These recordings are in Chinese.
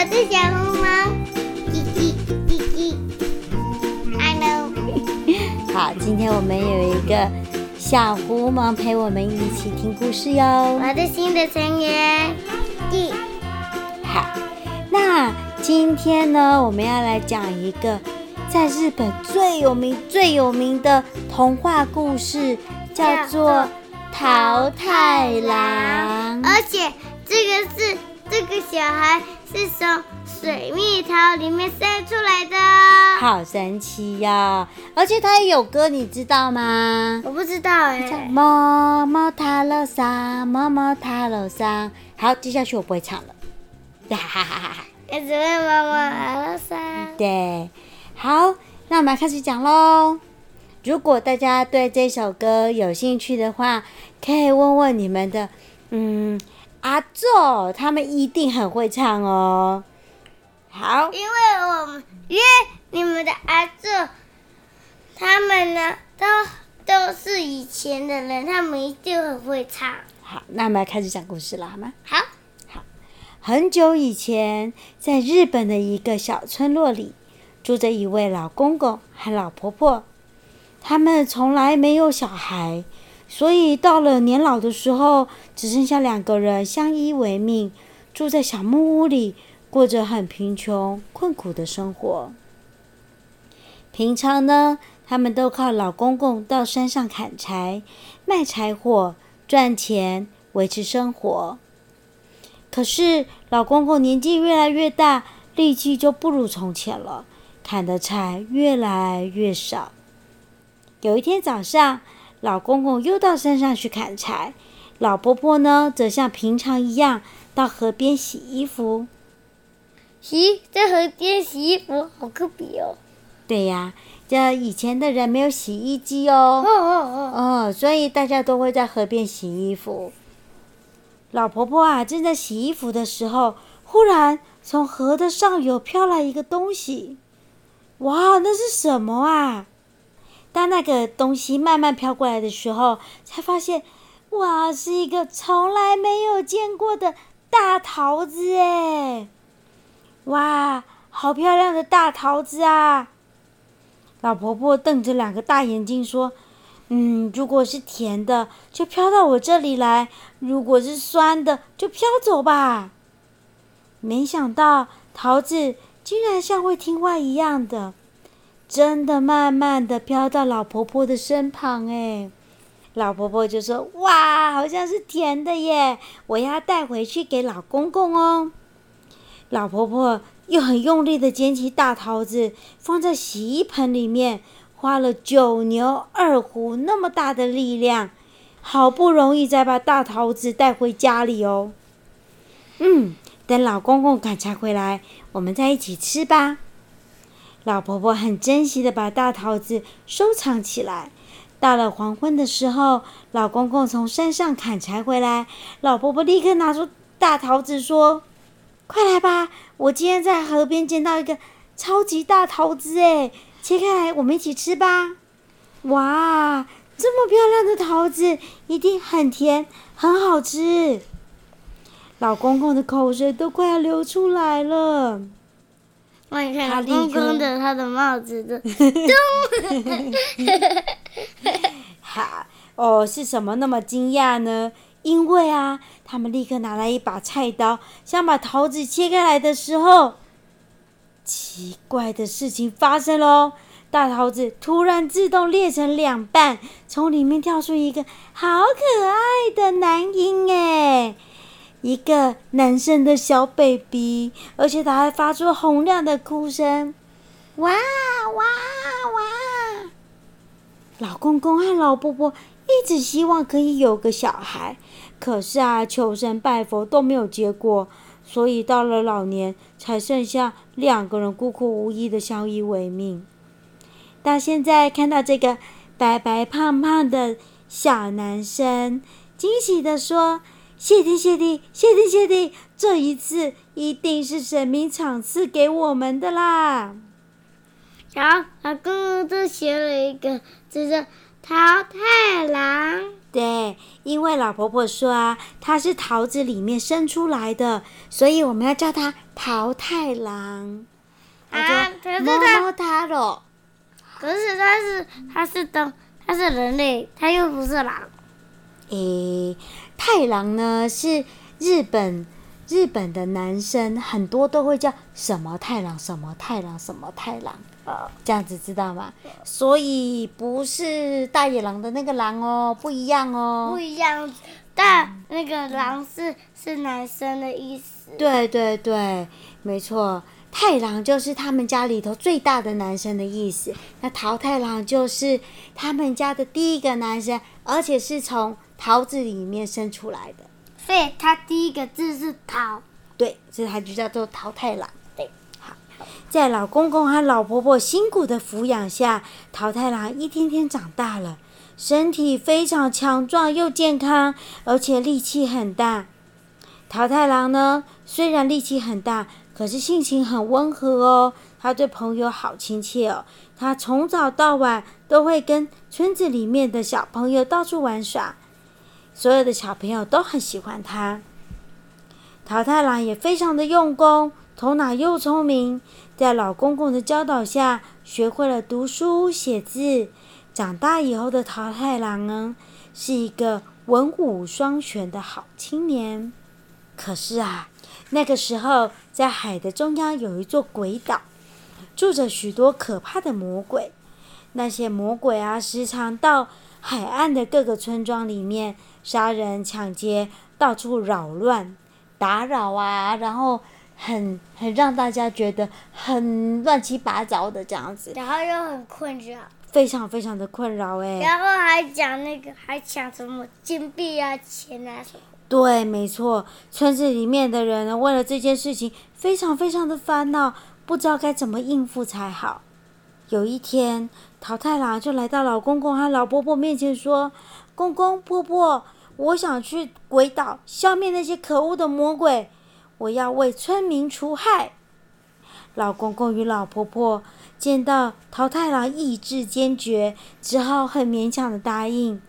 我是小红帽，叽叽叽叽。I know。好，今天我们有一个小狐獴陪我们一起听故事哟。我的新的成员，叽。好，那今天呢，我们要来讲一个。在日本最有名、最有名的童话故事叫做《桃太郎》，而且这个是这个小孩是从水蜜桃里面生出来的，好神奇呀、哦！而且它也有歌，你知道吗？我不知道哎。么么塔楼上，么么塔楼上。好，接下去我不会唱了。哈哈哈哈哈！我只会么么塔楼上。对。好，那我们来开始讲喽。如果大家对这首歌有兴趣的话，可以问问你们的，嗯，阿祖，他们一定很会唱哦。好，因为我们因为你们的阿祖，他们呢都都是以前的人，他们一定很会唱。好，那我们来开始讲故事了，好吗？好，好。很久以前，在日本的一个小村落里。住着一位老公公和老婆婆，他们从来没有小孩，所以到了年老的时候，只剩下两个人相依为命，住在小木屋里，过着很贫穷、困苦的生活。平常呢，他们都靠老公公到山上砍柴、卖柴火赚钱，维持生活。可是老公公年纪越来越大，力气就不如从前了。砍的柴越来越少。有一天早上，老公公又到山上去砍柴，老婆婆呢，则像平常一样到河边洗衣服。咦在河边洗衣服，好特别哦。对呀，这以前的人没有洗衣机哦。哦哦哦。哦，所以大家都会在河边洗衣服。老婆婆啊，正在洗衣服的时候，忽然从河的上游飘来一个东西。哇，那是什么啊？当那个东西慢慢飘过来的时候，才发现，哇，是一个从来没有见过的大桃子哎！哇，好漂亮的大桃子啊！老婆婆瞪着两个大眼睛说：“嗯，如果是甜的，就飘到我这里来；如果是酸的，就飘走吧。”没想到桃子。居然像会听话一样的，真的慢慢的飘到老婆婆的身旁哎，老婆婆就说：“哇，好像是甜的耶，我要带回去给老公公哦。”老婆婆又很用力的捡起大桃子，放在洗衣盆里面，花了九牛二虎那么大的力量，好不容易才把大桃子带回家里哦。嗯。等老公公砍柴回来，我们再一起吃吧。老婆婆很珍惜的把大桃子收藏起来。到了黄昏的时候，老公公从山上砍柴回来，老婆婆立刻拿出大桃子说：“快来吧，我今天在河边捡到一个超级大桃子，哎，切开来，我们一起吃吧。”哇，这么漂亮的桃子，一定很甜，很好吃。老公公的口水都快要流出来了。我你看，老公公的他的帽子的。好哦，是什么那么惊讶呢？因为啊，他们立刻拿来一把菜刀，想把桃子切开来的时候，奇怪的事情发生喽！大桃子突然自动裂成两半，从里面跳出一个好可爱的男婴哎！一个男生的小 baby，而且他还发出洪亮的哭声，哇哇哇！老公公和老婆婆一直希望可以有个小孩，可是啊，求神拜佛都没有结果，所以到了老年才剩下两个人孤苦无依的相依为命。到现在看到这个白白胖胖的小男生，惊喜地说。谢天谢地，谢天谢地，这一次一定是神明赏赐给我们的啦！然后老公公就写了一个，就是桃太郎。对，因为老婆婆说啊，他是桃子里面生出来的，所以我们要叫他桃太郎。啊，可是他，可是他是他是的，他是人类，他又不是狼。诶，太郎呢是日本日本的男生，很多都会叫什么太郎什么太郎什么太郎。这样子知道吗？所以不是大野狼的那个狼哦，不一样哦。不一样，大那个狼是是男生的意思。对对对，没错，太郎就是他们家里头最大的男生的意思。那桃太郎就是他们家的第一个男生，而且是从桃子里面生出来的。所以它第一个字是桃。对，所以它就叫做桃太郎。对，好在老公公和老婆婆辛苦的抚养下，桃太郎一天天长大了，身体非常强壮又健康，而且力气很大。桃太郎呢，虽然力气很大，可是性情很温和哦。他对朋友好亲切哦。他从早到晚都会跟村子里面的小朋友到处玩耍，所有的小朋友都很喜欢他。桃太郎也非常的用功，头脑又聪明。在老公公的教导下，学会了读书写字。长大以后的桃太郎呢，是一个文武双全的好青年。可是啊，那个时候在海的中央有一座鬼岛，住着许多可怕的魔鬼。那些魔鬼啊，时常到海岸的各个村庄里面杀人抢劫，到处扰乱、打扰啊，然后。很很让大家觉得很乱七八糟的这样子，然后又很困扰，非常非常的困扰哎。然后还讲那个，还抢什么金币啊、钱啊什么。对，没错，村子里面的人呢，为了这件事情非常非常的烦恼，不知道该怎么应付才好。有一天，桃太郎就来到老公公和老婆婆面前说：“公公婆婆，我想去鬼岛消灭那些可恶的魔鬼。”我要为村民除害。老公公与老婆婆见到桃太郎意志坚决，只好很勉强的答应。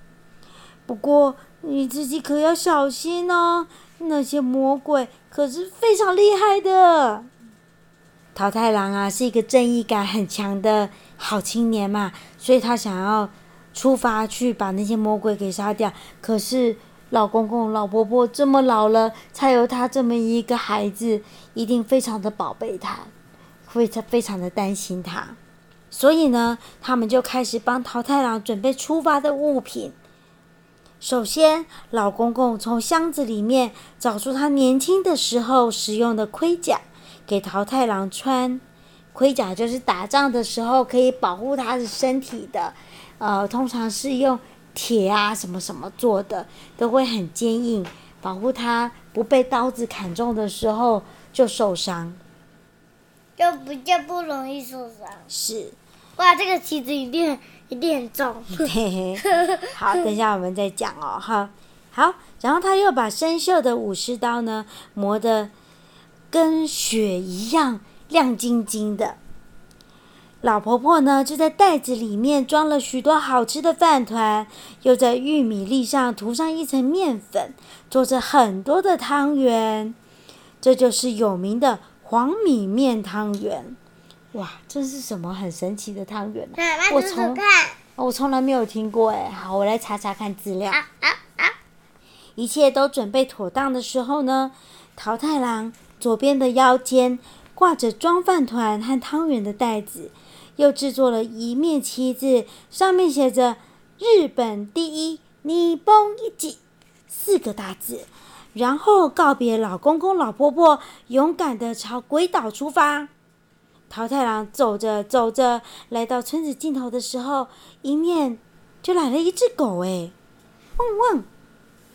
不过你自己可要小心哦，那些魔鬼可是非常厉害的。桃太郎啊，是一个正义感很强的好青年嘛，所以他想要出发去把那些魔鬼给杀掉。可是。老公公、老婆婆这么老了，才有他这么一个孩子，一定非常的宝贝他，会非常的担心他。所以呢，他们就开始帮桃太郎准备出发的物品。首先，老公公从箱子里面找出他年轻的时候使用的盔甲，给桃太郎穿。盔甲就是打仗的时候可以保护他的身体的，呃，通常是用。铁啊，什么什么做的都会很坚硬，保护它不被刀子砍中的时候就受伤，就比较不容易受伤。是，哇，这个棋子一定一定很重。嘿嘿，好，等一下我们再讲哦，哈，好，然后他又把生锈的武士刀呢磨得跟雪一样亮晶晶的。老婆婆呢，就在袋子里面装了许多好吃的饭团，又在玉米粒上涂上一层面粉，做着很多的汤圆。这就是有名的黄米面汤圆。哇，这是什么很神奇的汤圆呢？我从我从来没有听过哎。好，我来查查看资料。啊啊啊！一切都准备妥当的时候呢，桃太郎左边的腰间挂着装饭团和汤圆的袋子。又制作了一面旗子，上面写着“日本第一，你崩一级”四个大字，然后告别老公公、老婆婆，勇敢地朝鬼岛出发。桃太郎走着走着，来到村子尽头的时候，迎面就来了一只狗。哎，汪汪！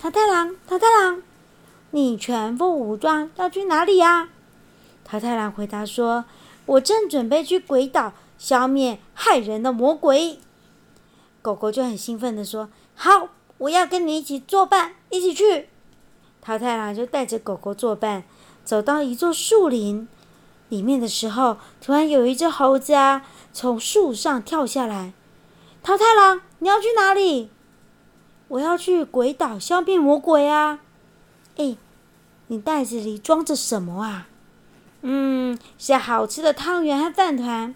桃太郎，桃太郎，你全副武装要去哪里呀？桃太郎回答说：“我正准备去鬼岛。”消灭害人的魔鬼，狗狗就很兴奋地说：“好，我要跟你一起作伴，一起去。”桃太郎就带着狗狗作伴，走到一座树林里面的时候，突然有一只猴子啊从树上跳下来。桃太郎，你要去哪里？我要去鬼岛消灭魔鬼啊！哎，你袋子里装着什么啊？嗯，是好吃的汤圆和饭团。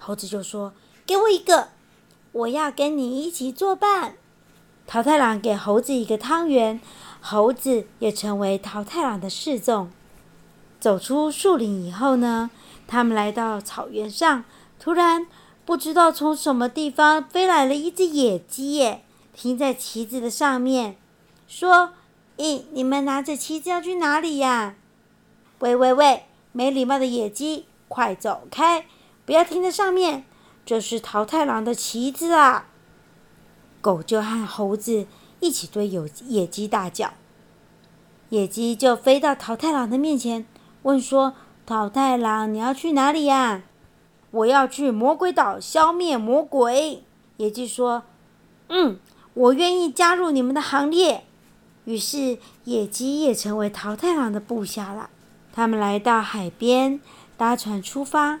猴子就说：“给我一个，我要跟你一起作伴。”桃太郎给猴子一个汤圆，猴子也成为桃太郎的侍从。走出树林以后呢，他们来到草原上，突然不知道从什么地方飞来了一只野鸡耶。停在旗子的上面，说：“咦，你们拿着旗子要去哪里呀？”“喂喂喂，没礼貌的野鸡，快走开！不要停在上面，这是桃太郎的旗子啊！”狗就和猴子一起对有野鸡大叫，野鸡就飞到桃太郎的面前，问说：“桃太郎，你要去哪里呀？”“我要去魔鬼岛消灭魔鬼。”野鸡说：“嗯。”我愿意加入你们的行列。于是野鸡也成为桃太郎的部下了。他们来到海边，搭船出发。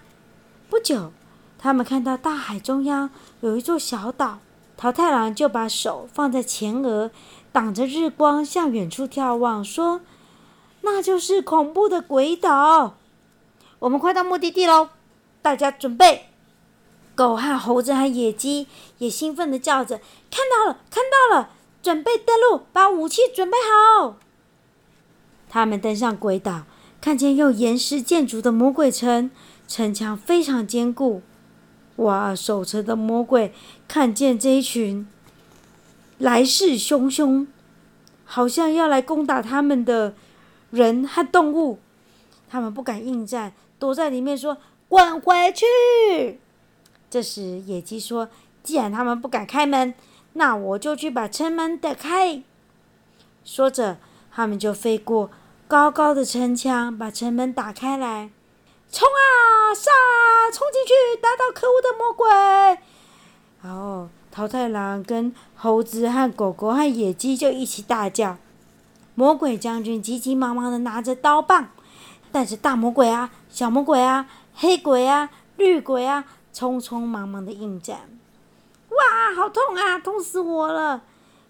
不久，他们看到大海中央有一座小岛，桃太郎就把手放在前额，挡着日光，向远处眺望，说：“那就是恐怖的鬼岛。我们快到目的地喽，大家准备。”狗和猴子和野鸡也兴奋地叫着：“看到了，看到了！准备登陆，把武器准备好。”他们登上鬼岛，看见用岩石建筑的魔鬼城，城墙非常坚固。哇！守城的魔鬼看见这一群来势汹汹，好像要来攻打他们的人和动物，他们不敢应战，躲在里面说：“滚回去！”这时，野鸡说：“既然他们不敢开门，那我就去把城门打开。”说着，他们就飞过高高的城墙，把城门打开来。冲啊！杀！冲进去，打倒可恶的魔鬼！然后，桃太郎跟猴子和狗狗和野鸡就一起大叫。魔鬼将军急急忙忙的拿着刀棒，带着大魔鬼啊、小魔鬼啊、黑鬼啊、绿鬼啊。匆匆忙忙的应战，哇，好痛啊，痛死我了！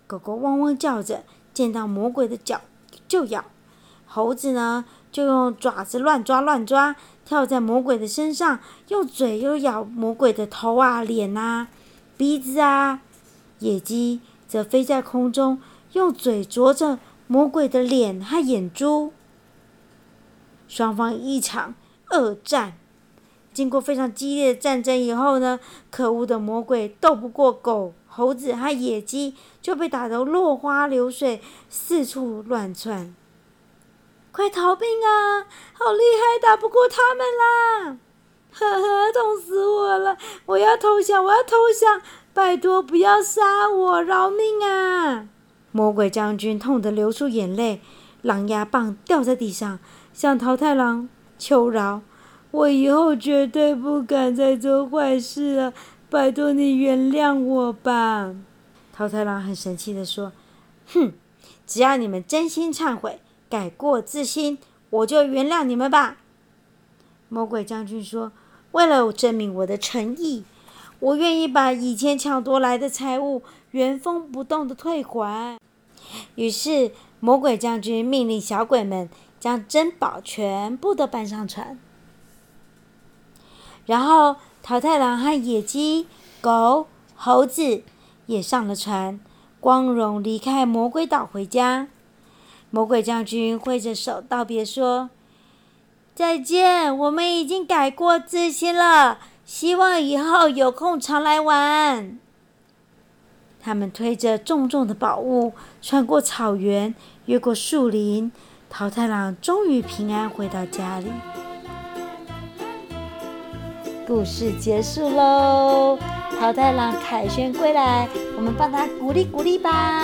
狗狗汪汪叫着，见到魔鬼的脚就咬。猴子呢，就用爪子乱抓乱抓，跳在魔鬼的身上，用嘴又咬魔鬼的头啊、脸啊、鼻子啊。野鸡则飞在空中，用嘴啄着魔鬼的脸和眼珠。双方一场恶战。经过非常激烈的战争以后呢，可恶的魔鬼斗不过狗、猴子和野鸡，就被打得落花流水，四处乱窜。快逃命啊！好厉害，打不过他们啦！呵呵，痛死我了！我要投降，我要投降！拜托，不要杀我，饶命啊！魔鬼将军痛得流出眼泪，狼牙棒掉在地上，向桃太郎求饶。我以后绝对不敢再做坏事了，拜托你原谅我吧。桃太郎很生气地说：“哼，只要你们真心忏悔、改过自新，我就原谅你们吧。”魔鬼将军说：“为了证明我的诚意，我愿意把以前抢夺来的财物原封不动的退还。”于是，魔鬼将军命令小鬼们将珍宝全部都搬上船。然后，桃太郎和野鸡、狗、猴子也上了船，光荣离开魔鬼岛回家。魔鬼将军挥着手道别说：“再见，我们已经改过自新了，希望以后有空常来玩。”他们推着重重的宝物，穿过草原，越过树林，桃太郎终于平安回到家里。故事结束喽，桃太郎凯旋归来，我们帮他鼓励鼓励吧。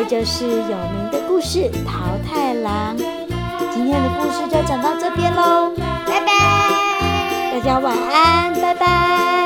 好，这就是有名的故事《桃太郎》。今天的故事就讲到这边喽，拜拜，大家晚安，拜拜。